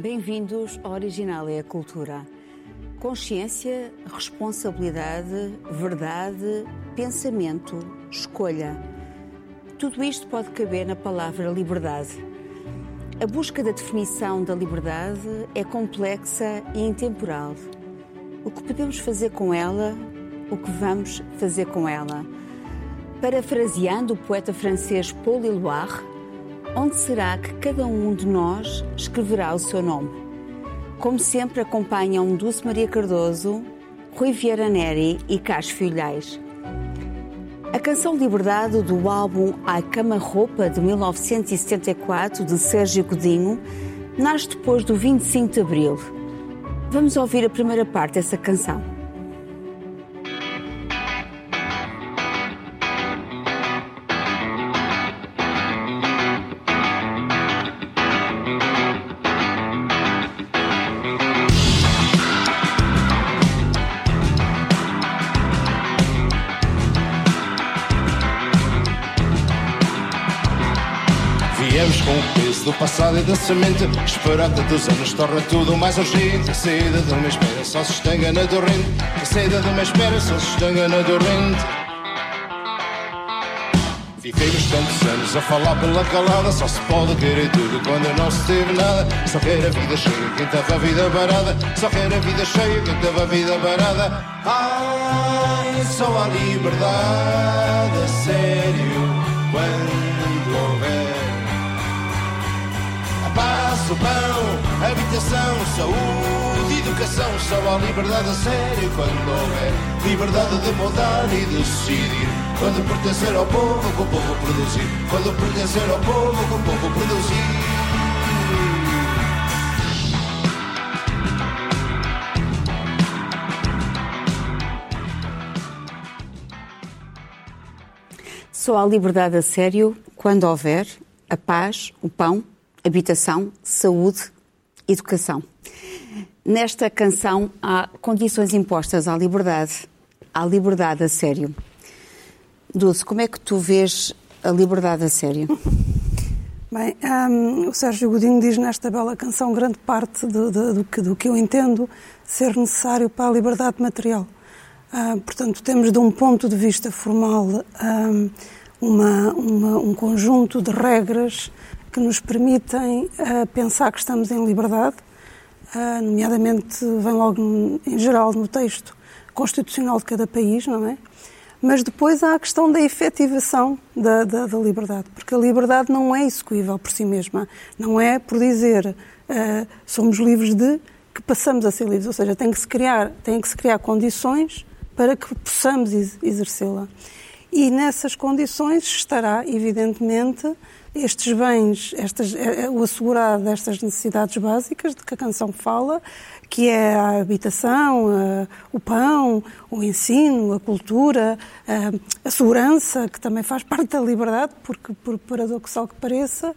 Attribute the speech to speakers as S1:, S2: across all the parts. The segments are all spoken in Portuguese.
S1: Bem-vindos ao Original é a Cultura. Consciência, responsabilidade, verdade, pensamento, escolha. Tudo isto pode caber na palavra liberdade. A busca da definição da liberdade é complexa e intemporal. O que podemos fazer com ela, o que vamos fazer com ela. Parafraseando o poeta francês Paul Éluard, onde será que cada um de nós escreverá o seu nome? Como sempre, acompanham Dulce Maria Cardoso, Rui Vieira Neri e Carlos Filhais. A canção Liberdade do álbum Ai Cama Roupa de 1974 de Sérgio Godinho nasce depois do 25 de Abril. Vamos ouvir a primeira parte dessa canção.
S2: Do passado e da semente Esperar tantos anos torna tudo mais urgente. A saída de uma espera só se estanga na torrente. A saída de uma espera só se estanga na torrente. Vivemos tantos anos a falar pela calada Só se pode querer tudo quando não se teve nada. Só quer a vida cheia quem teve a vida parada. Só quer a vida cheia quem teve a vida parada. Ai, só a liberdade, a sério Quando o pão, habitação, saúde, educação, só a liberdade a sério quando houver liberdade de votar e decidir. Quando pertencer ao povo, com o povo produzir. Quando pertencer ao povo, com o povo produzir.
S1: Só a liberdade a sério quando houver a paz, o pão, habitação, saúde, educação. Nesta canção há condições impostas à liberdade, à liberdade a sério. Dulce, como é que tu vês a liberdade a sério?
S3: Bem, um, o Sérgio Godinho diz nesta bela canção grande parte do, do, do, que, do que eu entendo ser necessário para a liberdade material. Uh, portanto, temos de um ponto de vista formal um, uma, uma, um conjunto de regras que nos permitem uh, pensar que estamos em liberdade, uh, nomeadamente vem logo em geral no texto constitucional de cada país, não é? Mas depois há a questão da efetivação da, da, da liberdade, porque a liberdade não é execuível por si mesma, não é por dizer uh, somos livres de que passamos a ser livres, ou seja, tem que se criar, tem que se criar condições para que possamos exercê-la. E nessas condições estará, evidentemente, estes bens, estas, é, é, o assegurar destas necessidades básicas de que a canção fala, que é a habitação, o pão, o ensino, a cultura, a, segurança, que também faz parte da liberdade, porque por paradoxal que pareça,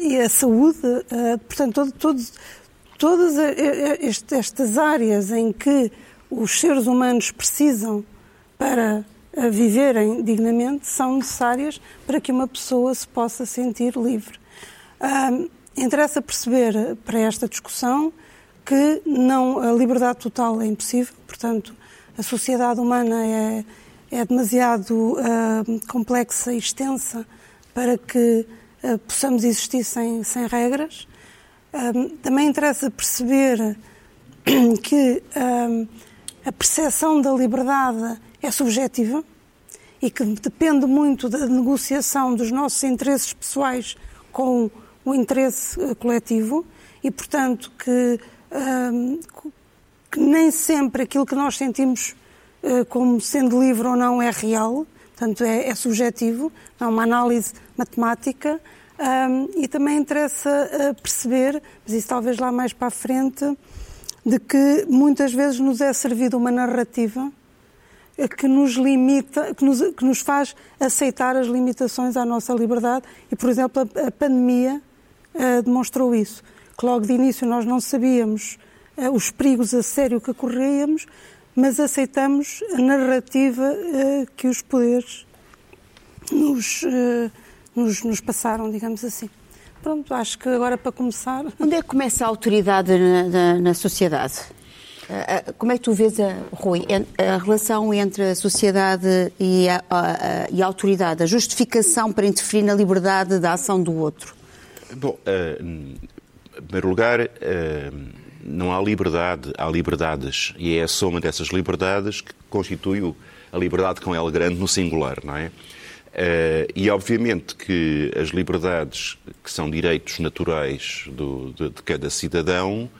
S3: e a saúde, portanto, todo, todo, todas estas áreas em que os seres humanos precisam para viverem dignamente são necessárias para que uma pessoa se possa sentir livre. Interessa perceber para esta discussão que não a liberdade total é impossível, portanto, a sociedade humana é, é demasiado uh, complexa e extensa para que uh, possamos existir sem, sem regras. também interessa perceber que a percepção da liberdade é subjetiva e que depende muito da negociação dos nossos interesses pessoais com o interesse eh, coletivo e, portanto, que, um, que nem sempre aquilo que nós sentimos uh, como sendo livre ou não é real, portanto, é, é subjetivo, é uma análise matemática. Um, e também interessa uh, perceber, mas isso talvez lá mais para a frente, de que muitas vezes nos é servida uma narrativa que nos limita, que nos, que nos faz aceitar as limitações à nossa liberdade e, por exemplo, a, a pandemia uh, demonstrou isso. Que logo de início nós não sabíamos uh, os perigos a sério que corríamos, mas aceitamos a narrativa uh, que os poderes nos, nos, nos, passaram, digamos assim. pronto, acho que agora para começar.
S1: Onde é que começa a autoridade na, na, na sociedade? Como é que tu vês, a, Rui, a relação entre a sociedade e a, a, e a autoridade, a justificação para interferir na liberdade da ação do outro?
S4: Bom, uh, em primeiro lugar, não há liberdade, há liberdades, e é a soma dessas liberdades que constitui a liberdade com L grande no singular, não é? Uh, e obviamente que as liberdades, que são direitos naturais do, de, de cada cidadão,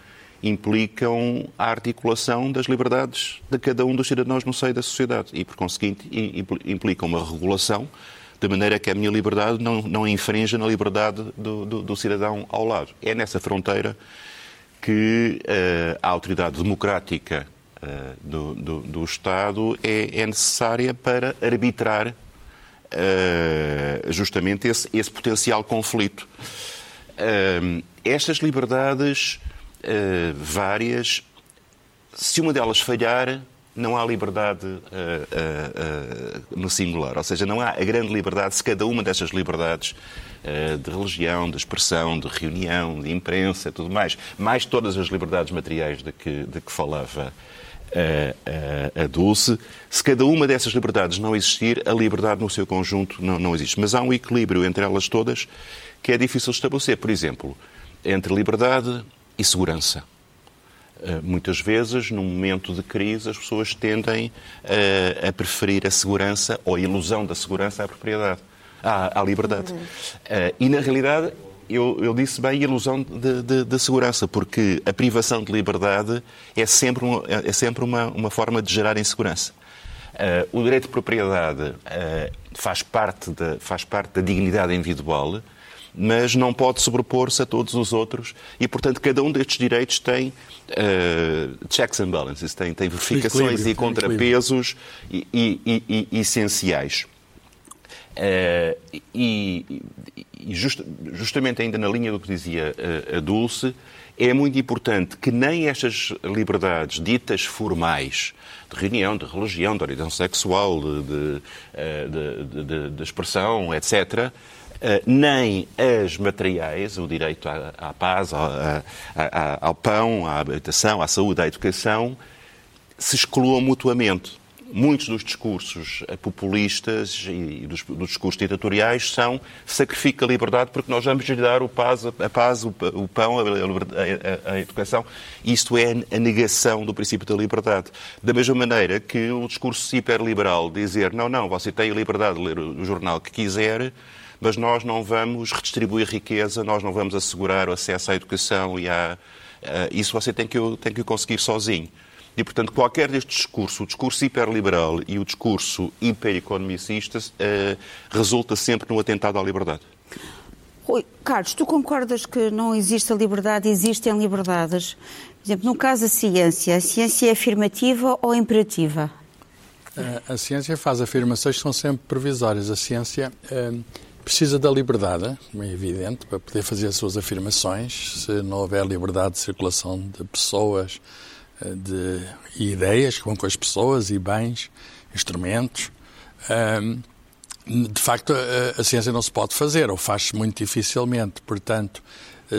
S4: implicam a articulação das liberdades de cada um dos cidadãos no seio da sociedade e, por conseguinte, implicam uma regulação de maneira que a minha liberdade não, não infrinja na liberdade do, do, do cidadão ao lado. É nessa fronteira que uh, a autoridade democrática uh, do, do, do, Estado é, é, necessária para arbitrar uh, justamente esse, esse, potencial conflito. estas liberdades uh, várias. Se uma delas falhar, não há liberdade uh, uh, no singular. Ou seja, não há a grande liberdade se cada uma destas liberdades de religião, de expressão, de reunião, de imprensa, tudo mais, mais todas as liberdades materiais de que, de que falava a, a, a, Dulce. Se cada uma dessas liberdades não existir, a liberdade no seu conjunto não, não existe. Mas há um equilíbrio entre elas todas que é difícil estabelecer. Por exemplo, entre liberdade e segurança. Eh, muitas vezes, num momento de crise, as pessoas tendem a, eh, a preferir a segurança ou a ilusão da segurança à propriedade, à, à liberdade. Uhum. Uh, e, na realidade, eu, eu, disse bem ilusão de, de, de, segurança, porque a privação de liberdade é sempre, uma, é sempre uma, uma forma de gerar insegurança. Uh, o direito de propriedade uh, faz, parte da, faz parte da dignidade individual, mas não pode sobrepor-se a todos os outros e, portanto, cada um destes direitos tem uh, checks and balances, tem, tem verificações e contrapesos e, e, e, essenciais. Uh, e, just, justamente ainda na linha do que dizia uh, a Dulce, é muito importante que nem estas liberdades ditas formais, de reunião, de religião, de orientação sexual, de, de, de, de expressão, etc., eh, nem as materiais, o direito à, à paz, ao, ao pão, à habitação, à saúde, à educação, se excluam mutuamente. Muitos dos discursos populistas e dos, dos discursos ditatoriais são sacrifica a liberdade porque nós vamos lhe dar o paz, a paz, o, o pão, a, a, a, educação. Isto é a negação do princípio da liberdade. Da mesma maneira que o discurso hiperliberal dizer não, não, você tem a liberdade de ler o jornal que quiser, mas nós não vamos redistribuir riqueza, nós não vamos assegurar o acesso à educação e à. Uh, isso você tem que, tem que conseguir sozinho. E, portanto, qualquer deste discurso, o discurso hiperliberal e o discurso hipereconomicista, uh, resulta sempre no atentado à liberdade.
S1: Rui, Carlos, tu concordas que não existe a liberdade, existem liberdades? Por exemplo, no caso da ciência, a ciência é afirmativa ou imperativa?
S5: A, a ciência faz afirmações que são sempre provisórias. A ciência. Precisa da liberdade, é evidente, para poder fazer as suas afirmações. Se não houver liberdade de circulação de pessoas eh, de, ideias que vão com as pessoas e bens, instrumentos, ehm, de facto a, a ciência não se pode fazer, ou faz-se muito dificilmente. Portanto,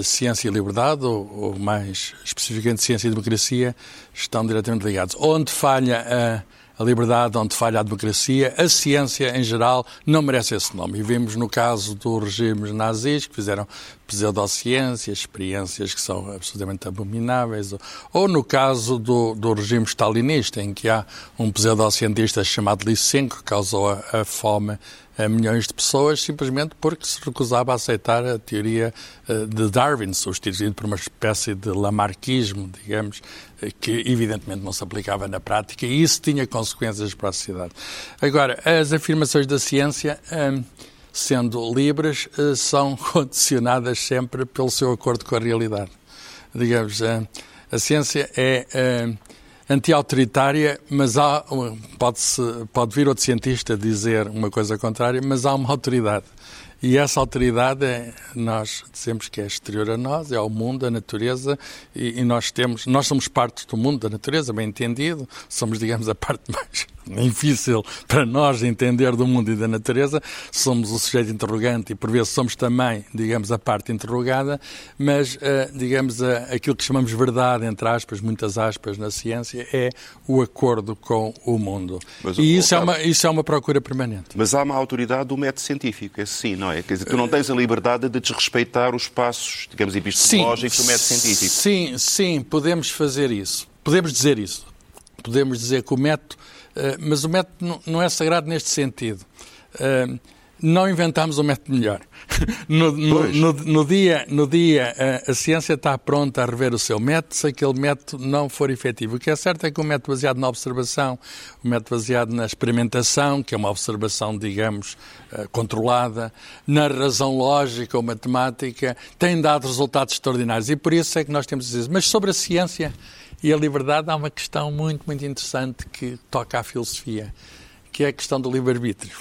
S5: ciência e liberdade, ou, ou, mais especificamente ciência e democracia, estão diretamente ligados. Onde falha a a liberdade, onde falha a democracia, a ciência em geral não merece esse nome. E vimos no caso dos regimes nazis que fizeram pseudociências, experiências que são absolutamente abomináveis, ou no caso do, do regime stalinista, em que há um pseudocientista chamado Lysenko que causou a, a fome a milhões de pessoas simplesmente porque se recusava a aceitar a teoria eh, de Darwin, substituído por uma espécie de lamarquismo, digamos, eh, que evidentemente não se aplicava na prática e isso tinha consequências para a sociedade. Agora, as afirmações da ciência, eh, sendo livres, são condicionadas sempre pelo seu acordo com a realidade. Digamos, a ciência é anti-autoritária, mas há, pode, pode vir outro cientista dizer uma coisa contrária, mas há uma autoridade. E essa autoridade, é, nós dizemos que é exterior a nós, é ao mundo, à natureza, e, e nós temos, nós somos parte do mundo, da natureza, bem entendido, somos, digamos, a parte mais difícil para nós entender do mundo e da natureza, somos o sujeito interrogante e por vezes somos também, digamos, a parte interrogada, mas, uh, digamos, uh, aquilo que chamamos verdade, entre aspas, muitas aspas na ciência, é o acordo com o mundo. Mas, e isso, é uma, isso é uma procura permanente.
S4: Mas há uma autoridade do método científico, é sim, não é? Quer dizer, tu não tens a liberdade de desrespeitar os passos, digamos, epistemológicos sim, do método científico.
S5: Sim, sim, podemos fazer isso. Podemos dizer isso. Podemos dizer que o método eh, mas o método não é sagrado neste sentido. Eh, não inventámos um método melhor. No, no, no, no, dia, no dia a, eh, a, ciência está pronta a rever o seu método se aquele método não for efetivo. O que é certo é que o método baseado na observação, o método baseado na experimentação, que é uma observação, digamos, controlada, na razão lógica ou matemática, tem dado resultados extraordinários. E por isso é que nós temos dizer. Mas sobre a ciência, e a liberdade há uma questão muito, muito interessante que toca à filosofia, que é a questão do livre-arbítrio.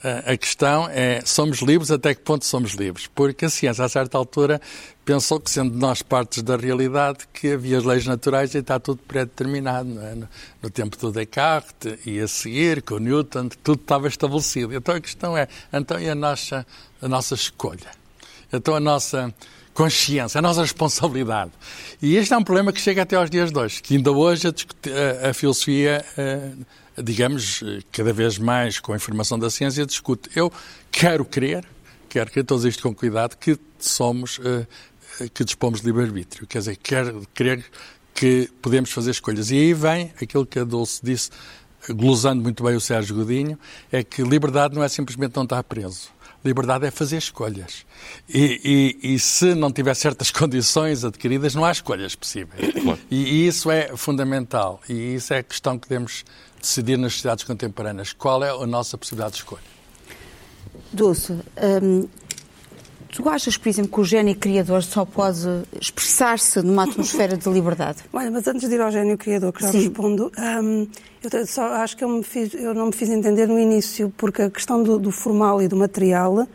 S5: A questão é, somos livres, até que ponto somos livres? Porque a ciência, a certa altura, pensou que, sendo nós partes da realidade, que havia as leis naturais e está tudo pré-determinado. É? No, no, tempo do Descartes e a seguir, com Newton, tudo estava estabelecido. Então a questão é, então e a nossa, a nossa escolha? Então a nossa consciência, a nossa responsabilidade. E este é um problema que chega até aos dias de hoje, que ainda hoje a, a, filosofia, digamos, cada vez mais com a informação da ciência, discute. Eu quero crer, quero crer, todos isto com cuidado, que somos, eh, que dispomos de livre-arbítrio. Quer dizer, quero crer que podemos fazer escolhas. E aí vem aquilo que a Dulce disse, glosando muito bem o Sérgio Godinho, é que liberdade não é simplesmente não estar preso Liberdade é fazer escolhas. E, e, e, se não tiver certas condições adquiridas, não há escolhas possíveis. Claro. E, e, isso é fundamental. E isso é a questão que devemos decidir nas sociedades contemporâneas. Qual é a nossa possibilidade de escolha?
S1: Dulce, hum, tu achas, por exemplo, que o gênio criador só pode expressar-se numa atmosfera de liberdade?
S3: Olha, mas antes de ir ao gênio criador, que já Sim. respondo, hum, eu só acho que eu, fiz, eu, não me fiz entender no início, porque a questão do, do formal e do material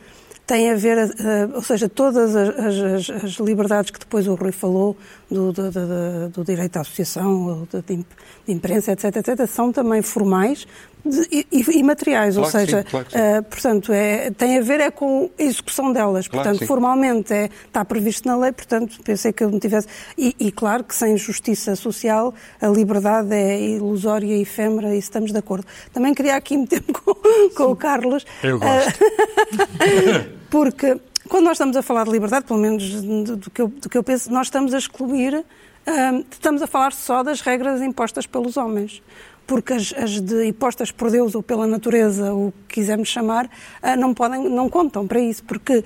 S3: tem a ver, uh, ou seja, todas as, as, as, liberdades que depois o Rui falou, do, do, do, do direito à associação, de, de, imprensa, etc., etc., são também formais, e, e, materiais, claro ou seja, sim, claro uh, portanto, é, tem a ver é com a execução delas. Claro portanto, formalmente é, está previsto na lei, portanto, pensei que eu não tivesse. E, e, claro que sem justiça social a liberdade é ilusória e efêmera, e estamos de acordo. Também queria aqui meter-me com, com o Carlos.
S5: Eu gosto.
S3: Uh, porque quando nós estamos a falar de liberdade, pelo menos do, do, que, eu, do que eu penso, nós estamos a excluir, uh, estamos a falar só das regras impostas pelos homens porque as, as de, impostas por Deus ou pela natureza, o que quisermos chamar, ah, não, podem, não contam para isso, porque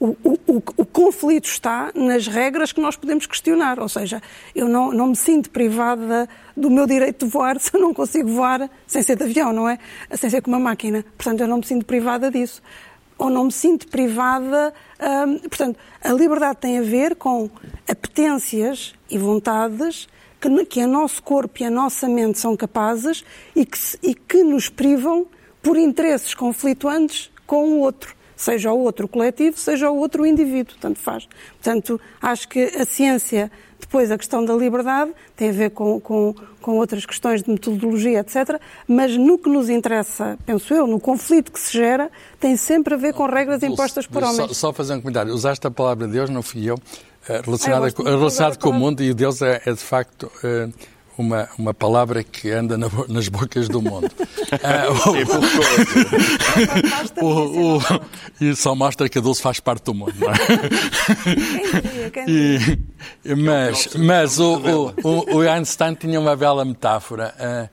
S3: o, o, o, o, conflito está nas regras que nós podemos questionar. Ou seja, eu não, não me sinto privada do meu direito de voar se eu não consigo voar sem ser de avião, não é? Sem ser com uma máquina. Portanto, eu não me sinto privada disso. Ou não me sinto privada. Hum, portanto, a liberdade tem a ver com apetências e vontades que, que o nosso corpo e a nossa mente são capazes e que, e que nos privam por interesses conflituantes com o outro, seja o outro coletivo, seja o outro indivíduo, tanto faz. Portanto, acho que a ciência, depois a questão da liberdade, tem a ver com, com, com outras questões de metodologia, etc., mas no que nos interessa, penso eu, no conflito que se gera, tem sempre a ver com regras impostas por homens.
S5: Só, só fazer um comentário. Usaste a palavra Deus, não fui eu relacionada, com, relacionado com o mundo e Deus é, é de facto uh, uma, uma palavra que anda na, nas bocas do mundo. uh, o, o, o, e só mostra que a Dulce faz parte do mundo. Não é? e, mas mas o, o, o, Einstein tinha uma bela metáfora. Uh,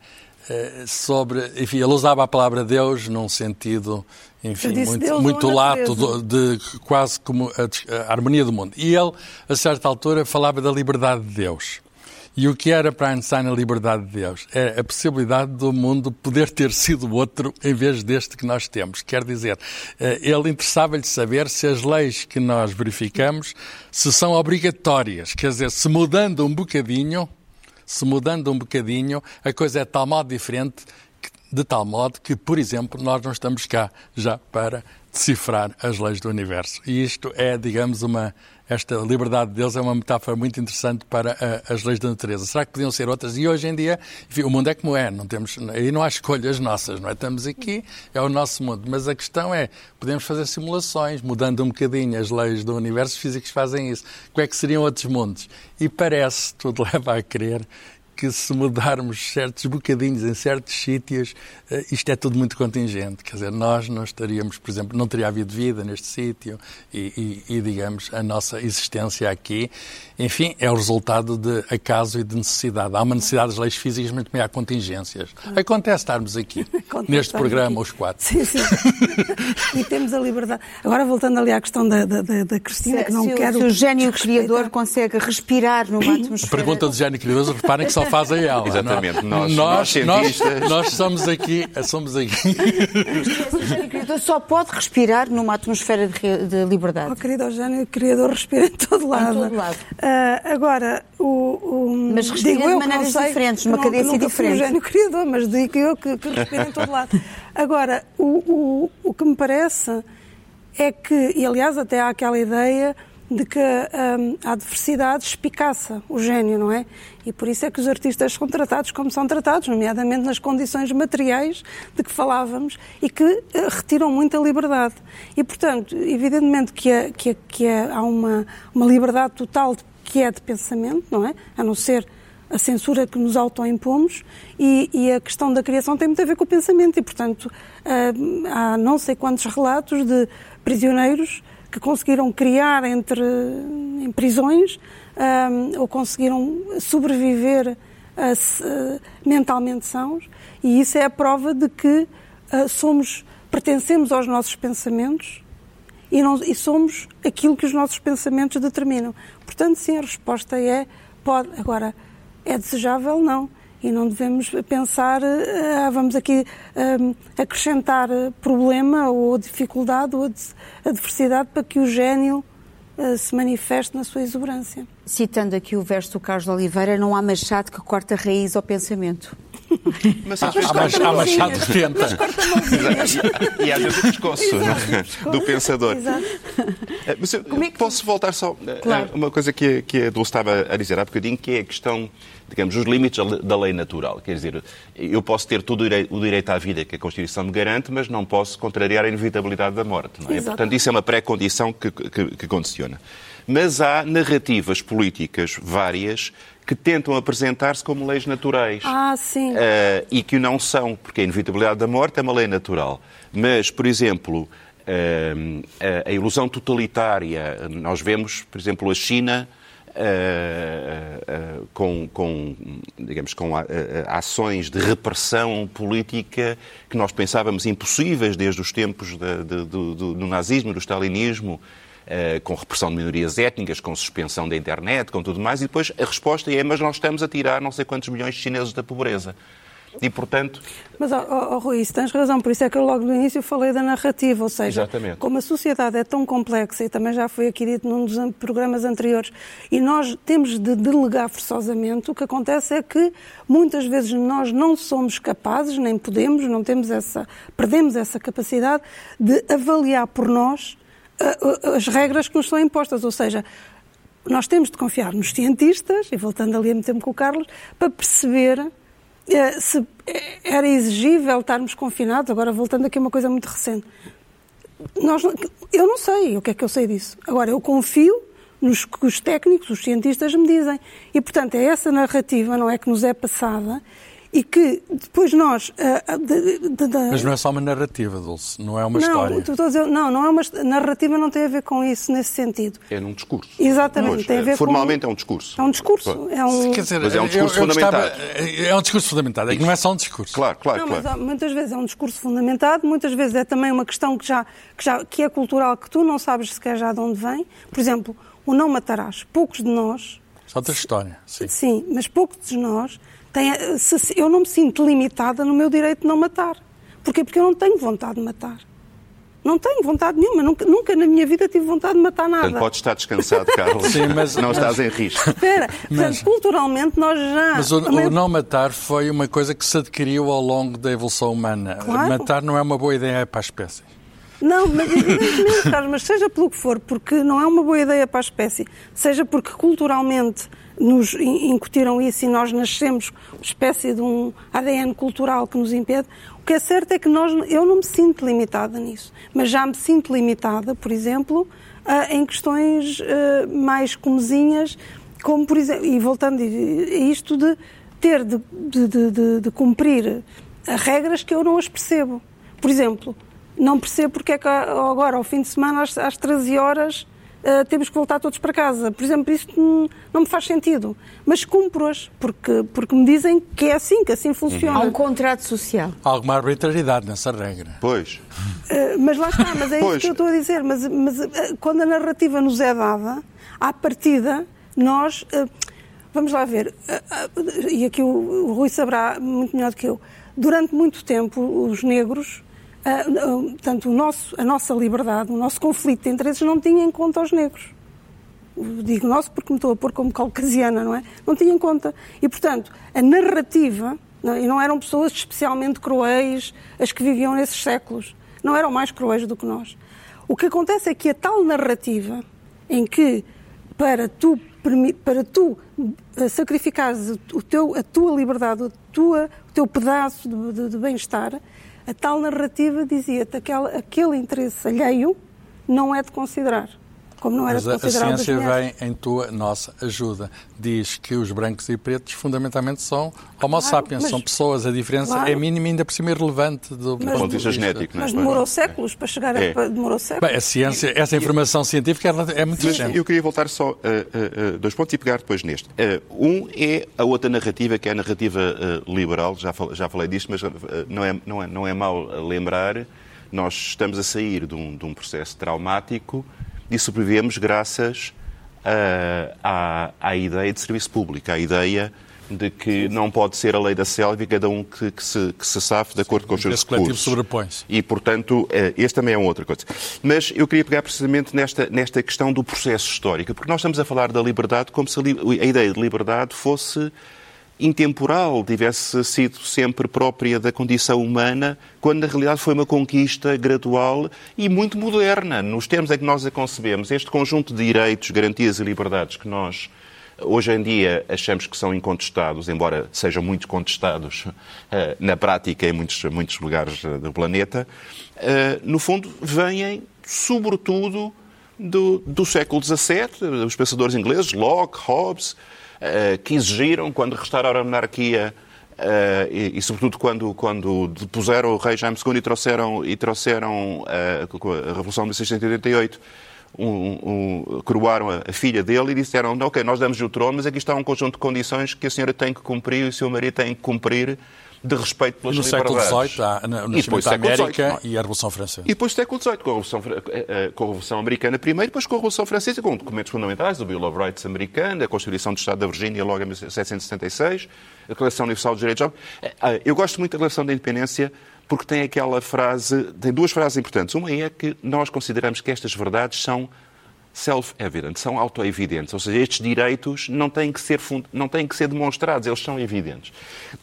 S5: sobre, enfim, ele usava a palavra Deus num sentido enfim, muito, muito lato de, de, quase como a, a, harmonia do mundo. E ele, a certa altura, falava da liberdade de Deus. E o que era para Einstein a liberdade de Deus? É a possibilidade do mundo poder ter sido outro em vez deste que nós temos. Quer dizer, eh, ele interessava-lhe saber se as leis que nós verificamos se são obrigatórias. Quer dizer, se mudando um bocadinho, se mudando um bocadinho, a coisa é de tal modo diferente de tal modo que, por exemplo, nós não estamos cá já para decifrar as leis do universo. E isto é, digamos, uma esta liberdade de Deus é uma metáfora muito interessante para a, as leis da natureza. Será que podiam ser outras? E hoje em dia, enfim, o mundo é como é, não temos, aí não há escolhas nossas, não é? Estamos aqui, é o nosso mundo. Mas a questão é, podemos fazer simulações, mudando um bocadinho as leis do universo, os físicos fazem isso. Como é que seriam outros mundos? E parece, tudo leva a crer, que se mudarmos certos bocadinhos em certos sítios, eh, isto é tudo muito contingente. Quer dizer, nós não estaríamos, por exemplo, não teria havido vida neste sítio e, e, e, digamos, a nossa existência aqui, enfim, é o resultado de acaso e de necessidade. Há uma necessidade das leis físicas, mas também há contingências. Acontece estarmos aqui, Acontece neste programa, aqui. os quatro.
S3: Sim, sim. e temos a liberdade. Agora, voltando ali à questão da, da, da Cristina, se, que não
S1: se
S3: quero...
S1: Se o gênio criador consegue respirar numa atmosfera...
S5: A pergunta do gênio criador, reparem que só fazem ela.
S4: Exatamente.
S5: Nós, nós, nós, nós, somos aqui. Somos aqui.
S1: O só pode respirar numa atmosfera de, de liberdade.
S3: Oh, querido Eugênio, o Criador respira em todo lado. Em todo lado. Uh, agora, o, o,
S1: mas respira digo de maneiras sei, diferentes, numa cadência diferente.
S3: Eugênio Criador, mas digo eu que, que respira em todo lado. Agora, o, o, o que me parece é que, e aliás até há aquela ideia de que hum, a diversidade espicaça o gênio, não é? E por isso é que os artistas são tratados como são tratados, nomeadamente nas condições materiais de que falávamos e que uh, retiram muita liberdade. E, portanto, evidentemente que, é, que, é, que é, há uma, uma liberdade total que é de pensamento, não é? A não ser a censura que nos autoimpomos e, e a questão da criação tem muito a ver com o pensamento e, portanto, uh, há não sei quantos relatos de prisioneiros que conseguiram criar entre, em prisões um, ou conseguiram sobreviver uh, mentalmente sãos, e isso é a prova de que uh, somos, pertencemos aos nossos pensamentos e, não, e, somos aquilo que os nossos pensamentos determinam. Portanto, sim, a resposta é pode. Agora, é desejável? Não e não devemos pensar, ah, vamos aqui ah, acrescentar problema ou dificuldade ou adversidade para que o gênio ah, se manifeste na sua exuberância.
S1: Citando aqui o verso do Carlos de Oliveira, não há machado que corta raiz ao pensamento.
S5: Mas há, há, há machado que tenta.
S4: E, às vezes o pescoço, é? do pensador. Exato. Mas eu, é que... posso voltar só claro. a uma coisa que, que a Dulce estava a dizer há bocadinho, que é a questão digamos, os limites da lei natural. Quer dizer, eu posso ter todo o direito à vida que a Constituição me garante, mas não posso contrariar a inevitabilidade da morte. Não é? Portanto, isso é uma pré-condição que, que, que condiciona. Mas há narrativas políticas várias que tentam apresentar-se como leis naturais.
S3: Ah, sim. Uh,
S4: e que não são, porque a inevitabilidade da morte é uma lei natural. Mas, por exemplo, uh, a, a ilusão totalitária, nós vemos, por exemplo, a China uh, com, com, digamos, com ações de repressão política que nós pensávamos impossíveis desde os tempos de, de, do, do nazismo, do stalinismo, Uh, com repressão de minorias étnicas, com suspensão da internet, com tudo mais, e depois a resposta é: mas nós estamos a tirar não sei quantos milhões de chineses da pobreza. E, portanto...
S3: Mas, oh, oh, Rui, isso tens razão. Por isso é que eu logo no início falei da narrativa. Ou seja, Exatamente. como a sociedade é tão complexa, e também já foi aqui dito num dos programas anteriores, e nós temos de delegar forçosamente, o que acontece é que muitas vezes nós não somos capazes, nem podemos, não temos essa... perdemos essa capacidade de avaliar por nós as regras que nos são impostas. Ou seja, nós temos de confiar nos cientistas, e voltando ali a meter-me com o Carlos, para perceber eh, se era exigível estarmos confinados, agora voltando aqui a uma coisa muito recente. Nós, eu não sei o que é que eu sei disso. Agora, eu confio nos que os técnicos, os cientistas me dizem. E, portanto, é essa narrativa, não é, que nos é passada e que depois nós. Uh,
S5: de, de, de... Mas não é só uma narrativa, Dulce, não é uma
S3: não,
S5: história.
S3: Dizer, não, não é uma narrativa, não tem a ver com isso nesse sentido.
S4: É num discurso.
S3: Exatamente,
S4: pois,
S3: tem a ver
S4: Formalmente
S3: com...
S4: é um discurso.
S3: É um discurso. É um...
S5: Quer dizer, Mas é um discurso eu, eu fundamentado. Gostava... é um discurso fundamentado, é que não é só um discurso.
S4: Claro, claro,
S3: não,
S4: claro.
S3: Mas, muitas vezes é um discurso fundamentado, muitas vezes é também uma questão que, já, que, já, que é cultural, que tu não sabes sequer já de onde vem. Por exemplo, o não matarás. Poucos de nós.
S5: Só da história, sim.
S3: Sim, mas poucos de nós tem, se, eu não me sinto limitada no meu direito de não matar. Porquê? Porque eu não tenho vontade de matar. Não tenho vontade nenhuma, nunca, nunca na minha vida tive vontade de matar nada.
S4: Portanto, podes estar descansado, Carlos.
S5: Sim, mas-
S4: não
S5: mas-
S4: estás em risco.
S3: Espera,
S5: Mas-
S3: portanto, culturalmente nós já.
S5: Mas o,
S3: também-
S5: o não matar foi uma coisa que se adquiriu ao longo da evolução humana.
S3: Claro.
S5: Matar não é uma boa ideia para a espécie.
S3: Não, mas, Carlos, mas seja pelo que for, porque não é uma boa ideia para a espécie, seja porque culturalmente nos in- incutiram isso e nós nascemos uma espécie de um ADN cultural que nos impede, o que é certo é que nós, eu não me sinto limitada nisso, mas já me sinto limitada, por exemplo, em questões ah, mais comezinhas, como por exemplo, e voltando a isto de ter de, de- de- de- cumprir regras que eu não as percebo. Por exemplo, não percebo porque é que agora, ao fim de semana, às, às 13 horas, eh, temos que voltar todos para casa. Por exemplo, isto hum, não me faz sentido. Mas cumpro-as, porque, porque me dizem que é assim, que assim funciona.
S1: Há um contrato social.
S5: Há alguma arbitrariedade nessa regra.
S4: Pois.
S3: Eh, mas lá está, mas é isso
S4: Pois.
S3: que eu estou a dizer. Mas, mas, eh, quando a narrativa nos é dada, à partida, nós. vamos lá ver, e aqui o, o Rui saberá muito melhor do que eu. Durante muito tempo, os negros. Eh, eh, portanto, o nosso, a nossa liberdade, o nosso conflito de interesses não tinha em conta os negros. Digo nosso porque me estou a pôr como caucasiana, não é? Não tinha em conta. E, portanto, a narrativa, não, e não eram pessoas especialmente cruéis as que viviam nesses séculos, não eram mais cruéis do que nós. O que acontece é que a tal narrativa em que para tu, para tu eh, sacrificares o teu, a tua liberdade, a tua, o teu pedaço de, de- de bem-estar, a tal narrativa dizia-te aquele, aquele interesse alheio não é de considerar. Como não era
S5: Mas
S3: de
S5: a, ciência vem em tua nossa ajuda. Diz que os brancos e pretos fundamentalmente são homo sapiens,
S3: mas-
S5: são pessoas. A diferença
S3: Claro.
S5: é mínima e ainda por cima irrelevante do
S3: Mas-
S4: ponto de vista genético, é?
S3: Mas demorou séculos para chegar
S4: É.
S3: a. Demorou séculos.
S5: Bem, a ciência, essa informação científica é, é muito
S4: Mas
S5: recente.
S4: eu queria voltar só a, a- a dois pontos e pegar depois neste. Uh, um é a outra narrativa, que é a narrativa uh, liberal, já, fal- já falei disto, mas uh, não, é, não, é, não é mal lembrar. Nós estamos a sair de um, de um processo traumático e sobrevivemos graças uh, à, à ideia de serviço público, à ideia de que não pode ser a lei da selva e cada um que, que se, que se safe de acordo com os seus recursos.
S5: sobrepõe-se.
S4: E, portanto, eh, este também é uma outra coisa. Mas eu queria pegar precisamente nesta, nesta questão do processo histórico, porque nós estamos a falar da liberdade como se a, a ideia de liberdade fosse intemporal, tivesse sido sempre própria da condição humana, quando na realidade foi uma conquista gradual e muito moderna, nos termos em que nós a concebemos. Este conjunto de direitos, garantias e liberdades que nós hoje em dia achamos que são incontestados, embora sejam muito contestados eh, na prática em muitos, muitos lugares eh, do planeta, eh, no fundo vêm sobretudo do, do século XVII, os pensadores ingleses, Locke, Hobbes, que exigiram, quando restauraram a monarquia, eh, e, e, sobretudo quando, quando depuseram o rei Jaime II e trouxeram, e trouxeram eh, a Revolução de 1688, um, um, coroaram a, a filha dele e disseram, ok, nós damos-lhe o trono, mas aqui está um conjunto de condições que a senhora tem que cumprir e o seu marido tem que cumprir de respeito pelas
S5: No século
S4: liberdades.
S5: XVIII, há o
S4: E depois
S5: nascimento da
S4: século
S5: América
S4: XVIII, não é?
S5: e a Revolução Francesa.
S4: E depois século XVIII, com a Revolução, eh, eh, com a Revolução Americana primeiro, depois com a Revolução Francesa, com documentos fundamentais, o Bill of Rights americano, a Constituição do Estado da Virgínia, logo em 1776, a Declaração Universal dos Direitos. Eh, eh, Eu gosto muito da Declaração da Independência porque tem aquela frase, tem duas frases importantes. Uma é que nós consideramos que estas verdades são self-evident, são auto-evidentes, ou seja, estes direitos não têm que ser, não têm que ser demonstrados, eles são evidentes.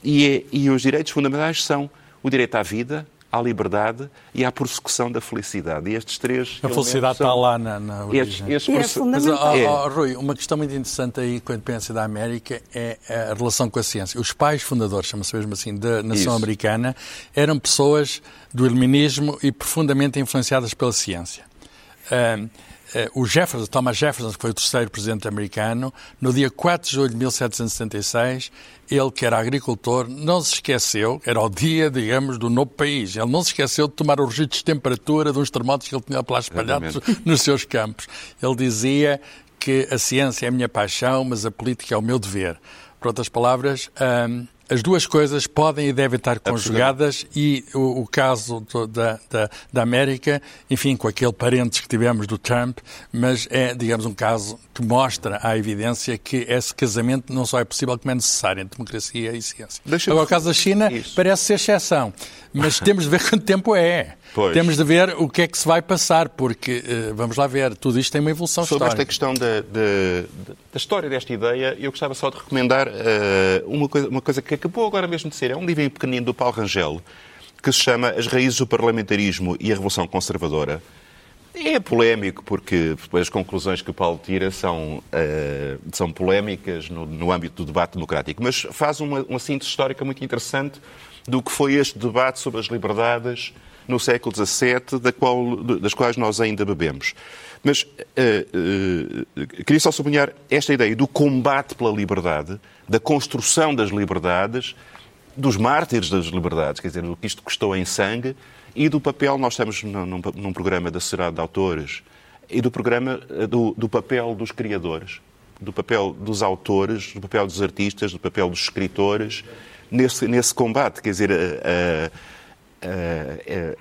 S4: E, é- e os direitos fundamentais são o direito à vida, à liberdade e à prossecução da felicidade. E estes três
S5: A felicidade
S4: são-
S5: está lá na, na
S4: Estes,
S5: origem.
S4: estes
S3: E é
S5: Mas,
S3: fundamental.
S5: ó,
S4: É.
S5: ó, Rui, uma questão muito interessante aí com a independência da América é a relação com a ciência. Os pais fundadores, chama-se mesmo assim, da nação
S4: Isso.
S5: americana, eram pessoas do iluminismo e profundamente influenciadas pela ciência. O Jefferson, Thomas Jefferson, que foi o terceiro presidente americano, no dia 4 de julho de 1776, ele, que era agricultor, não se esqueceu, era o dia, digamos, do novo país, ele não se esqueceu de tomar os registros de temperatura de uns termómetros que ele tinha lá espalhados nos seus campos. Ele dizia que a ciência é a minha paixão, mas a política é o meu dever. Por outras palavras, hum, as duas coisas podem e devem estar conjugadas e o, o caso do- da, da, da América, enfim, com aquele parentes que tivemos do Trump, mas é, digamos, um caso que mostra à evidência que esse casamento não só é possível como é necessário entre democracia e ciência. Agora, o caso da China
S4: Isso.
S5: parece ser exceção, mas temos de ver quanto tempo é.
S4: Pois.
S5: Temos de ver o que é que se vai passar, porque, eh, vamos lá ver, tudo isto tem uma evolução
S4: Sobre
S5: histórica.
S4: esta questão da, da, da história desta ideia, eu gostava só de recomendar eh, uma, coisa, uma coisa que acabou agora mesmo de ser. É um livro pequenino do Paulo Rangel, que se chama As Raízes do Parlamentarismo e a Revolução Conservadora. É polémico, porque as conclusões que o Paulo tira são, eh, são polémicas no, no âmbito do debate democrático, mas faz uma, uma síntese histórica muito interessante do que foi este debate sobre as liberdades no século XVII, da qual, das quais nós ainda bebemos. Mas eh, eh, queria só sublinhar esta ideia do combate pela liberdade, da construção das liberdades, dos mártires das liberdades, quer dizer, do que isto custou em sangue, e do papel, nós estamos num, num, programa da Sociedade de Autores, e do programa eh, do, do papel dos criadores, do papel dos autores, do papel dos artistas, do papel dos escritores, nesse, nesse combate, quer dizer, é,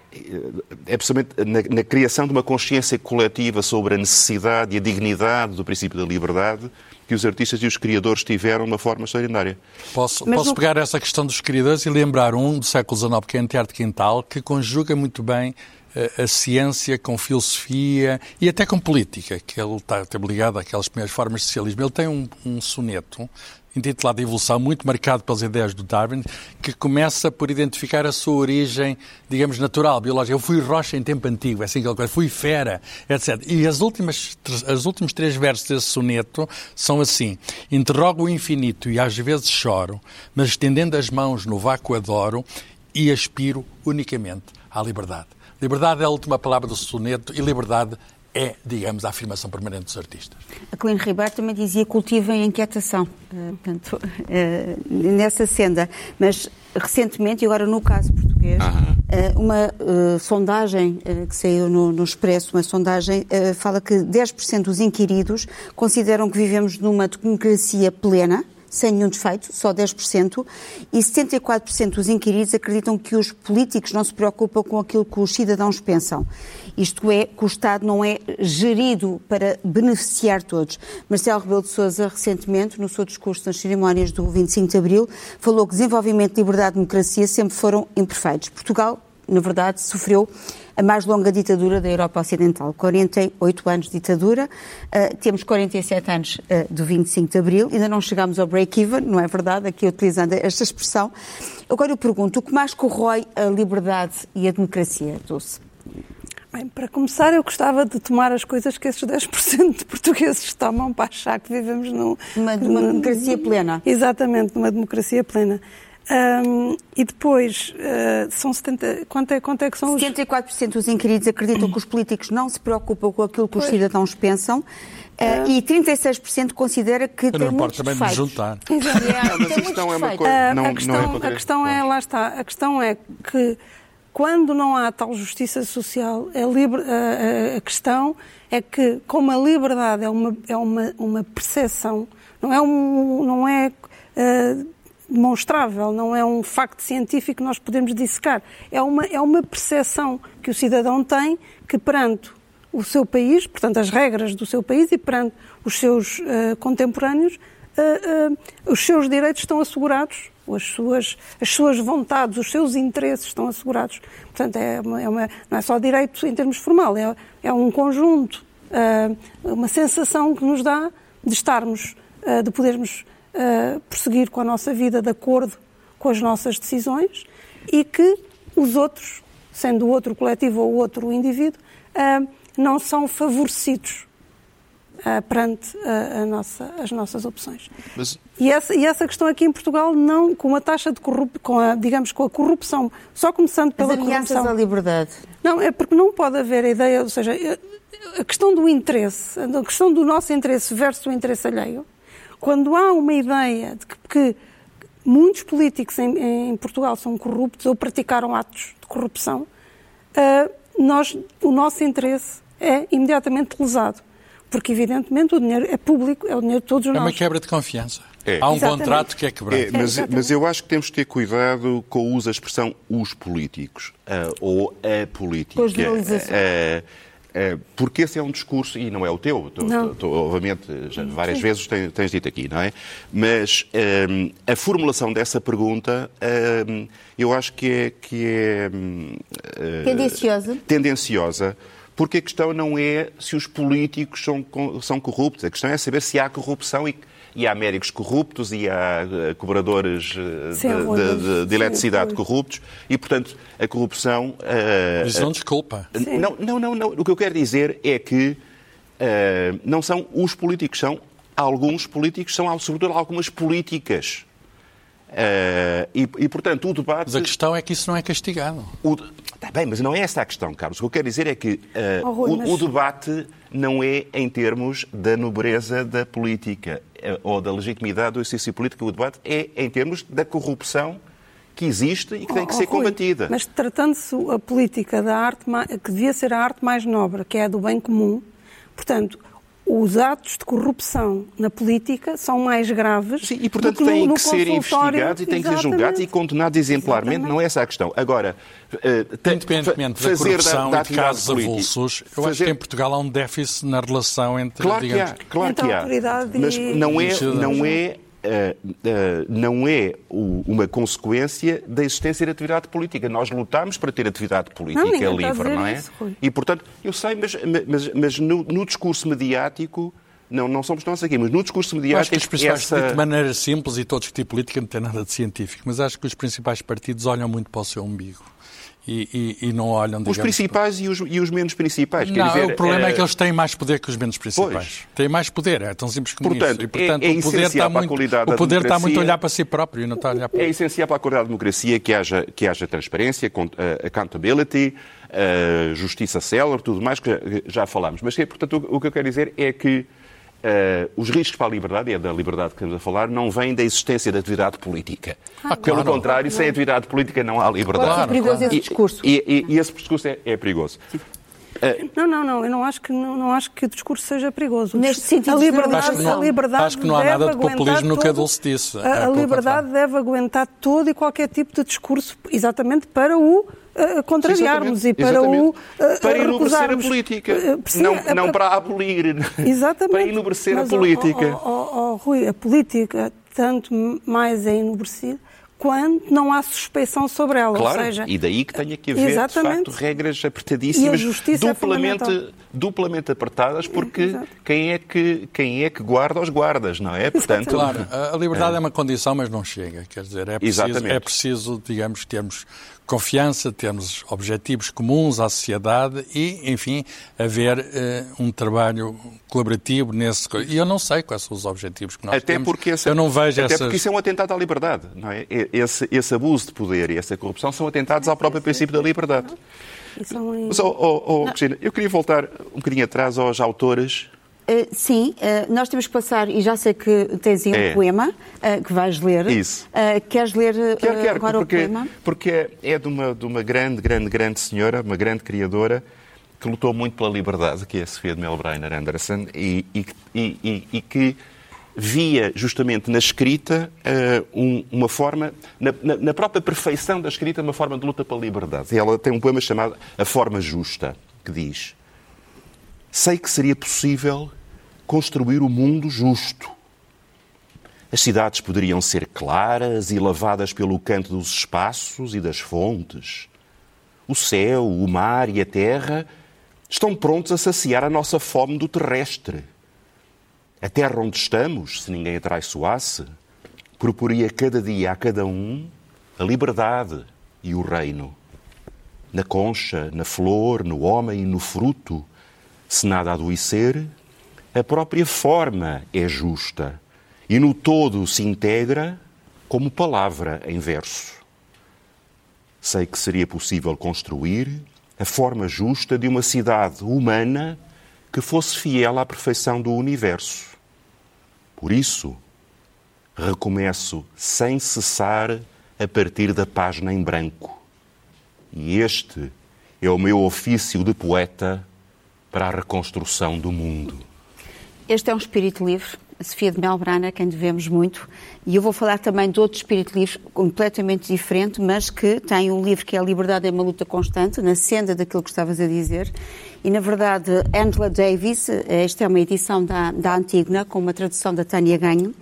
S4: é precisamente na, na, criação de uma consciência coletiva sobre a necessidade e a dignidade do princípio da liberdade que os artistas e os criadores tiveram de uma forma extraordinária.
S5: Posso, posso não... pegar essa questão dos criadores e lembrar um do século XIX, que é Antear de Quintal, que conjuga muito bem a, a ciência com filosofia e até com política, que ele está, está ligado àquelas primeiras formas de socialismo. Ele tem um, um soneto intitulado Evolução, muito marcado pelas ideias do Darwin, que começa por identificar a sua origem, digamos, natural, biológica. Eu fui rocha em tempo antigo, é assim que ele fui fera, etc. E as últimas, as últimos três versos desse soneto são assim: Interrogo o infinito e às vezes choro, mas estendendo as mãos no vácuo adoro e aspiro unicamente à liberdade. Liberdade é a última palavra do soneto e liberdade é, digamos, a afirmação permanente dos artistas.
S1: A Colina Ribeiro também dizia cultivem a inquietação, uh, portanto, uh, nessa senda. Mas recentemente, e agora no caso português, uh, uma sondagem que saiu no, no, Expresso, uma sondagem, fala que 10% dos inquiridos consideram que vivemos numa democracia plena, sem nenhum defeito, só 10%, e 74% dos inquiridos acreditam que os políticos não se preocupam com aquilo que os cidadãos pensam. Isto é, que o Estado não é gerido para beneficiar todos. Marcelo Rebelo de Sousa, recentemente, no seu discurso nas cerimónias do 25 de Abril, falou que desenvolvimento, liberdade e democracia sempre foram imperfeitos. Portugal, na verdade, sofreu a mais longa ditadura da Europa Ocidental. 48 anos de ditadura, uh, temos 47 anos uh, do 25 de Abril, ainda não chegamos ao break-even, não é verdade? Aqui utilizando esta expressão. Agora eu pergunto, o que mais corrói a liberdade e a democracia, Dulce?
S3: Bem, para começar, eu gostava de tomar as coisas que esses 10% de portugueses tomam para achar que vivemos num,
S1: numa, numa democracia plena.
S3: Exatamente, numa democracia plena. Um, e depois, uh, são 70, quanto é, quanto é que são
S1: 74% os... dos inquiridos acreditam que os políticos não se preocupam com aquilo que pois. os cidadãos pensam uh, e 36% considera que
S5: Eu
S1: tem
S5: não
S1: muitos
S5: também
S1: defeitos.
S5: de juntar.
S1: Exato. É,
S4: mas a questão é uma coisa... Não,
S3: a questão,
S4: não é
S3: a questão é, lá está, a questão é que quando não há tal justiça social, a, liber, a, a, questão é que, como a liberdade é uma, é uma, uma percepção, não é, um, não é uh, demonstrável, não é um facto científico que nós podemos dissecar, é uma, é uma percepção que o cidadão tem que perante o seu país, portanto as regras do seu país e perante os seus uh, contemporâneos, uh, os seus direitos estão assegurados as suas, as suas vontades, os seus interesses estão assegurados. Portanto, é uma, é uma, não é só direito em termos formal, é, é um conjunto, uh, uma sensação que nos dá de estarmos, uh, de podermos uh, prosseguir com a nossa vida de acordo com as nossas decisões e que os outros, sendo o outro coletivo ou o outro indivíduo, não são favorecidos uh, perante a, a nossa, as nossas opções. Mas... E, essa, e essa questão aqui em Portugal, não, com a taxa de corrupção, com a, digamos, com a corrupção, só começando pela
S1: As
S3: corrupção.
S1: à liberdade.
S3: Não, é porque não pode haver a ideia, ou seja, a questão do interesse, a questão do nosso interesse versus o interesse alheio, quando há uma ideia de que, que muitos políticos em, em, Portugal são corruptos ou praticaram atos de corrupção, uh, nós, o nosso interesse é imediatamente lesado porque evidentemente o dinheiro é público, é o dinheiro de todos nós.
S5: É uma quebra de confiança.
S4: É.
S5: Há um
S3: Exatamente.
S5: contrato que é quebrado.
S4: É, mas, mas, eu acho que temos que ter cuidado com o uso da expressão os políticos uh, ou a política.
S1: Com a generalização. Uh,
S4: porque esse é um discurso, e não é o teu, tu,
S3: Não.
S4: tu- tu, obviamente, já várias vezes tens, tens dito aqui, não é? Mas ehm, a formulação dessa pergunta ehm, eu acho que é, que é hum, eh,
S1: Tendenciosa.
S4: tendenciosa, porque a questão não é se os políticos são, são corruptos, a questão é saber se há corrupção e, e há médicos corruptos e há eh, cobradores eh, de, de- de- de eletricidade corruptos e, portanto, a corrupção. eh,
S5: Isso não desculpa.
S4: não, não, não, não. O que eu quero dizer é que eh, não são os políticos, são alguns políticos, são sobretudo algumas políticas. Eh, e, e, portanto, o debate.
S5: Mas a questão é que isso não é castigado.
S4: Está bem, mas não é essa a questão, Carlos. O que eu quero dizer é que eh,
S3: Oh, Rui,
S4: o,
S3: mas-
S4: o debate não é em termos da nobreza da política eh, ou da legitimidade do exercício político. O debate é em termos da corrupção que existe e que tem que
S3: Oh,
S4: ser
S3: Rui,
S4: combatida.
S3: Mas tratando-se a política da arte, que devia ser a arte mais nobre, que é a do bem comum, portanto, os atos de corrupção na política são mais graves.
S4: Sim, e portanto
S3: do que no-
S4: têm
S3: no
S4: que ser investigados e têm que ser julgados e condenados exemplarmente,
S3: Exatamente.
S4: não é essa a questão. Agora, te-
S5: Independentemente
S4: fa-
S5: da corrupção
S4: da
S5: e de casos
S4: política-
S5: avulsos, eu acho
S4: fazer-
S5: que em Portugal há um déficit na relação entre,
S4: Claro que
S5: digamos,
S4: há, claro
S3: Entre
S4: que
S3: a
S4: há. Mas não é, não é, não é o- uma consequência da existência de atividade política. Nós lutámos para ter atividade política
S3: Não, ninguém está a
S4: livre,
S3: dizer
S4: não é?
S3: isso, Rui.
S4: E, portanto, eu sei, mas, mas, mas no, no discurso mediático, não, não somos nós aqui, mas no discurso
S5: Eu acho
S4: mediático,
S5: que os principais
S4: essa...
S5: partidos, de maneira simples, e todos discutir política não tem nada de científico, mas acho que os principais partidos olham muito para o seu umbigo e, e- e não olham,
S4: Os principais e os, e os menos principais.
S5: Não,
S4: dizer,
S5: o problema é
S4: eh,
S5: que eles têm mais poder que os menos principais.
S4: Pois.
S5: Têm mais poder, é tão simples como
S4: Portanto,
S5: isso. E, portanto,
S4: é- é
S5: o poder,
S4: essencial
S5: está
S4: para a
S5: muito,
S4: qualidade da
S5: o poder está muito a olhar para si próprio e não está a olhar para
S4: É essencial para a qualidade da democracia que haja, que haja transparência, eh, accountability, eh, justiça célere, tudo mais que já, falámos. Mas, que, portanto, o, o que eu quero dizer é que eh, os riscos para a liberdade, e é da liberdade que estamos a falar, não vêm da existência da atividade política. Pelo
S5: claro.
S4: contrário, sem atividade política não há liberdade.
S1: Perigoso
S5: claro.
S1: esse discurso.
S4: E, e- e esse discurso é, é perigoso.
S3: Não, não, não. Eu não acho que, não, não acho que o discurso seja perigoso.
S1: Neste sentido
S3: a
S1: de
S3: liberdade,
S5: Acho que não-
S3: a liberdade
S5: acho que não há
S3: deve
S5: nada de
S3: aguentar
S5: populismo no
S3: todo-
S5: Cadulce disse. É,
S3: A, a
S5: pelo
S3: liberdade deve aguentar todo e qualquer tipo de discurso, exatamente para o uh, contrariarmos e para
S4: Exatamente.
S3: o uh,
S4: para enobrecer a política,
S3: Uh,
S4: não,
S3: É
S4: não para abolir,
S3: Exatamente.
S4: para enobrecer
S3: Mas,
S4: a política.
S3: ó, ó, ó, Rui, a política tanto mais é enobrecida quando não há suspeição sobre ela.
S4: Claro,
S3: ou seja,
S4: e daí que tenha que haver,
S3: Exatamente.
S4: de facto, regras apertadíssimas,
S3: justiça é
S4: duplamente,
S3: fundamental.
S4: duplamente apertadas, porque
S3: Exato.
S4: quem é, que, quem é que guarda os guardas, não é? Portanto,
S5: Claro, a liberdade é uma condição, mas não chega. Quer dizer, é preciso,
S4: Exatamente.
S5: é preciso digamos, termos confiança, termos objetivos comuns à sociedade e, enfim, haver eh, um trabalho colaborativo nesse. E eu não sei quais são os objetivos que nós
S4: Até
S5: temos.
S4: porque, essa-
S5: eu não vejo
S4: até
S5: essas.
S4: porque isso é um atentado à liberdade, não é? Esse, esse abuso de poder e essa corrupção são atentados ao próprio princípio da liberdade. Mas, oh, oh, oh, Cristina, eu queria voltar um bocadinho atrás aos autores.
S1: Uh, sim, uh, nós temos que passar, e já sei que tens aí um
S4: É.
S1: poema uh, que vais ler.
S4: Isso.
S1: Queres ler
S4: Quero, quero,
S1: agora
S4: porque,
S1: o poema?
S4: porque é- é de uma, de uma grande, grande, grande senhora, uma grande criadora, que lutou muito pela liberdade, que é a Sofia de Melbreiner Anderson, e, e, e- e- que via justamente na escrita eh, um- uma forma, na, na- na própria perfeição da escrita, uma forma de luta pela liberdade. E ela tem um poema chamado A Forma Justa, que diz: Sei que seria possível construir o mundo justo. As cidades poderiam ser claras e lavadas pelo canto dos espaços e das fontes. O céu, o mar e a terra estão prontos a saciar a nossa fome do terrestre. A terra onde estamos, se ninguém a traiçoasse, proporia cada dia a cada um a liberdade e o reino. Na concha, na flor, no homem e no fruto, se nada adoecer, a própria forma é justa e no todo se integra como palavra em verso. Sei que seria possível construir a forma justa de uma cidade humana que fosse fiel à perfeição do universo. Por isso, recomeço sem cessar a partir da página em branco. E este é o meu ofício de poeta para a reconstrução do mundo.
S1: Este é um espírito livre. a Sofia de Melbrana, a quem devemos muito, e eu vou falar também de outro espírito livre completamente diferente, mas que tem um livro que é A Liberdade é uma Luta Constante, na senda daquilo que estavas a dizer. E, na verdade, Angela Davis, esta é uma edição da, da Antigna, com uma tradução da Tânia Ganho,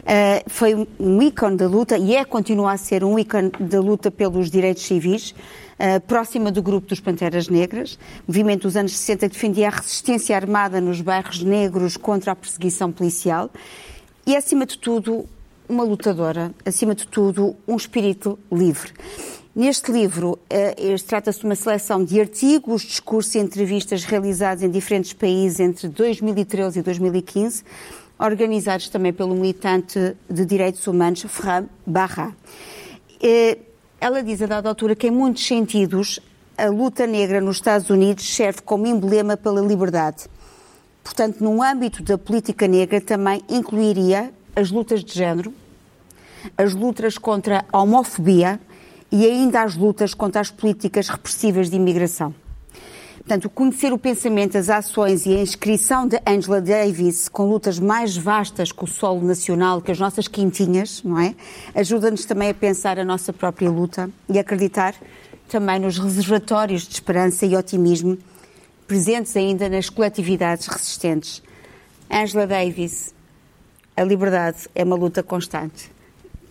S1: Uh, foi um ícone da luta e é, continua a ser um ícone da luta pelos direitos civis, uh, próxima do grupo dos Panteras Negras, movimento dos anos 60 que defendia a resistência armada nos bairros negros contra a perseguição policial e, acima de tudo, uma lutadora, acima de tudo, um espírito livre. Neste livro, uh, trata-se de uma seleção de artigos, discursos e entrevistas realizados em diferentes países entre 2013 e 2015, organizados também pelo militante de direitos humanos Ferran Barra. Ela diz a dada altura que, em muitos sentidos, a luta negra nos Estados Unidos serve como emblema pela liberdade. Portanto, no âmbito da política negra, também incluiria as lutas de género, as lutas contra a homofobia e ainda as lutas contra as políticas repressivas de imigração. Portanto, conhecer o pensamento, as ações e a inscrição de Angela Davis com lutas mais vastas que o solo nacional, que as nossas quintinhas, não é? Ajuda-nos também a pensar a nossa própria luta e acreditar também nos reservatórios de esperança e otimismo presentes ainda nas coletividades resistentes. Angela Davis, a liberdade é uma luta constante.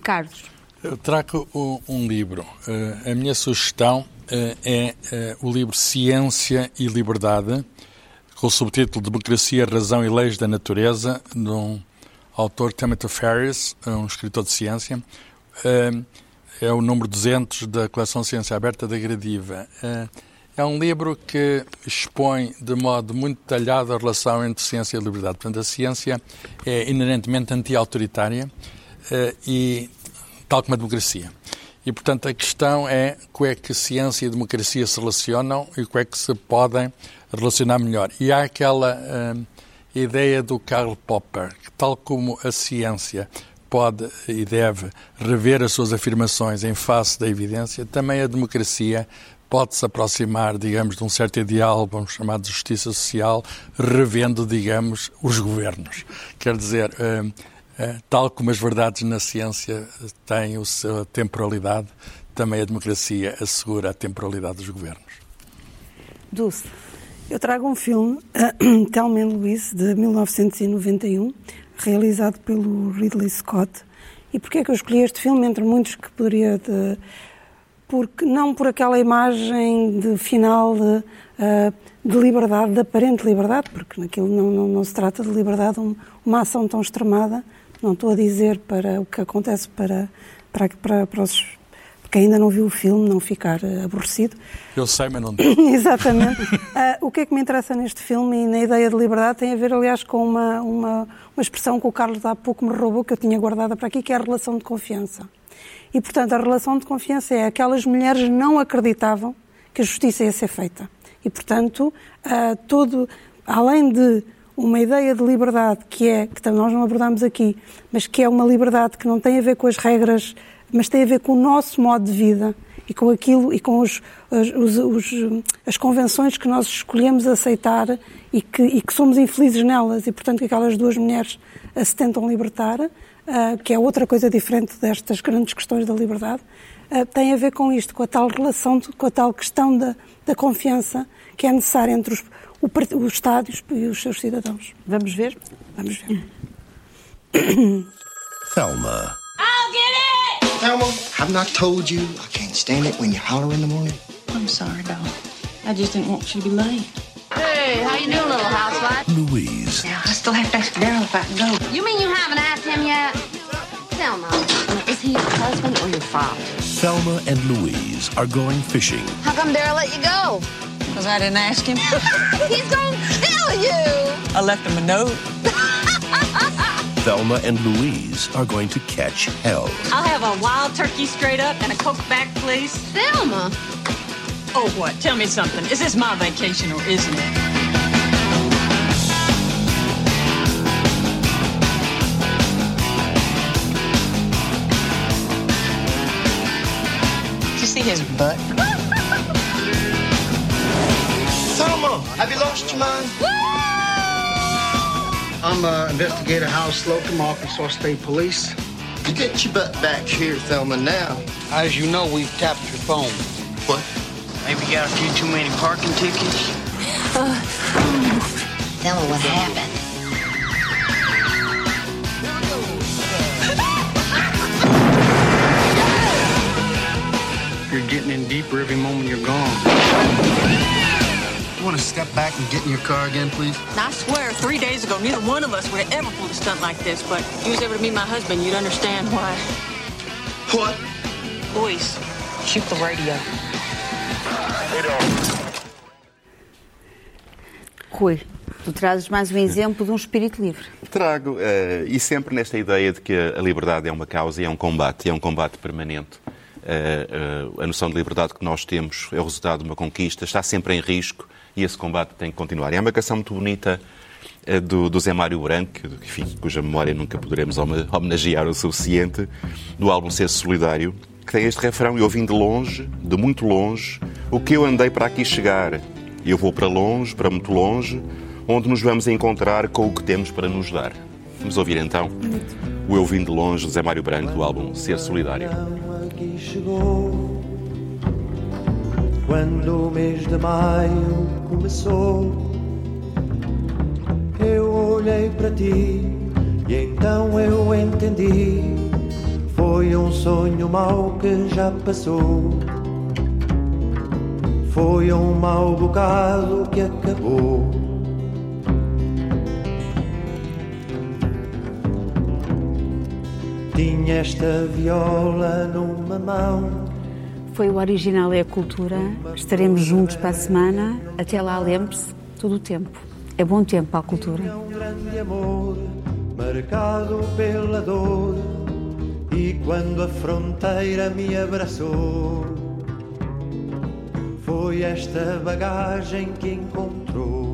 S1: Carlos.
S5: Eu trago um livro. Eh, a minha sugestão é eh, o livro Ciência e Liberdade, com o subtítulo Democracia, Razão e Leis da Natureza, de um autor Timothy Ferris, um escritor de ciência. Eh, é o número 200 da coleção Ciência Aberta da Gradiva. É um livro que expõe de modo muito detalhado a relação entre ciência e liberdade. Portanto, a ciência é inerentemente anti-autoritária e tal como a democracia. E, portanto, a questão é como é que ciência e democracia se relacionam e como é que se podem relacionar melhor. E há aquela uh, ideia do Karl Popper, que, tal como a ciência pode e deve rever as suas afirmações em face da evidência, também a democracia pode se aproximar, digamos, de um certo ideal, vamos chamar de justiça social, revendo, digamos, os governos. Quer dizer, é, tal como as verdades na ciência têm a sua temporalidade, também a democracia assegura a temporalidade dos governos.
S3: Dulce. Eu trago um filme, Thelma Louise, de 1991, realizado pelo Ridley Scott. E porquê é que eu escolhi este filme, entre muitos que poderia... De, porque, não por aquela imagem de final de, uh, de liberdade, de aparente liberdade, porque naquilo não, não, não se trata de liberdade, um, uma ação tão extremada, não estou a dizer para o que acontece para, para, para, para os quem ainda não viu o filme não ficar uh, aborrecido.
S5: Eu sei, mas não
S3: Exatamente. Uh, o que é que me interessa neste filme e na ideia de liberdade tem a ver, aliás, com uma, uma, uma expressão que o Carlos há pouco me roubou, que eu tinha guardada para aqui, que é a relação de confiança. E, portanto, a relação de confiança é aquelas mulheres não acreditavam que a justiça ia ser feita. E, portanto, uh, todo, além de uma ideia de liberdade que é, que nós não abordamos aqui, mas que é uma liberdade que não tem a ver com as regras, mas tem a ver com o nosso modo de vida e com aquilo e com os, os, os, as convenções que nós escolhemos aceitar e que, e que, somos infelizes nelas. E, portanto, que aquelas duas mulheres se tentam libertar, uh, que é outra coisa diferente destas grandes questões da liberdade, uh, tem a ver com isto, com a tal relação, com a tal questão da, da confiança que é necessária entre os, o, os estádios e os seus cidadãos.
S1: Vamos ver?
S3: Vamos ver.
S6: Thelma.
S7: I'll get it!
S8: Thelma, have not told you I can't stand it when you holler in the morning?
S7: I'm sorry, Don. I just didn't want you to be late.
S9: Hey, how you doing, little housewife?
S6: Louise.
S7: Now, I still have to ask Daryl if I can go.
S9: You mean you haven't asked him yet? Thelma, is he your husband or your father?
S6: Thelma and Louise are going fishing.
S9: How come Daryl let you go?
S7: Because I didn't ask him.
S9: He's gonna kill you!
S7: I left him a note.
S6: Thelma and Louise are going to catch hell.
S10: I'll have a wild turkey straight up and a Coke back, please.
S9: Thelma!
S10: Oh, what? Tell me something. Is this my vacation or isn't it? Did you see his butt?
S8: Thelma, have you lost your mind? I'm uh, investigator Hal Slocum, Arkansas State Police.
S2: You get your butt back here, Thelma, now.
S8: As you know, we've tapped your phone.
S2: What?
S8: Maybe you got a few too many parking tickets?
S9: Tell me what happened.
S8: You're getting in deeper every moment you're gone.
S2: You want to step back and get in your car again, please?
S10: I swear, three days ago, neither one of us would have ever pulled a stunt like this, but if you was ever to meet my husband, you'd understand why.
S2: What?
S10: Boys, shoot the radio.
S1: Rui, tu trazes mais um exemplo de um espírito livre.
S4: Trago, eh, e sempre nesta ideia de que a liberdade é uma causa e é um combate, e é um combate permanente. Eh, eh, a noção de liberdade que nós temos é o resultado de uma conquista, está sempre em risco e esse combate tem que continuar. E é uma canção muito bonita eh, do, do Zé Mário Branco, que, enfim, cuja memória nunca poderemos home- homenagear o suficiente, do álbum Ser Solidário, que tem este refrão: Eu vim de longe, de muito longe, o que eu andei para aqui chegar. Eu vou para longe, para muito longe, onde nos vamos encontrar com o que temos para nos dar. Vamos ouvir então o Eu Vim de Longe, do Zé Mário Branco, do álbum Ser Solidário.
S11: aqui chegou quando o mês de maio começou. Eu olhei para ti e então eu entendi. Foi um sonho mau que já passou. Foi um mau bocado que acabou. Tinha esta viola numa mão.
S1: Foi o Original é a Cultura. Estaremos juntos para a semana. Até lá, lembre-se, todo o tempo. É bom tempo para a cultura.
S11: um grande amor, marcado pela dor. E quando a fronteira me abraçou, foi esta bagagem que encontrou.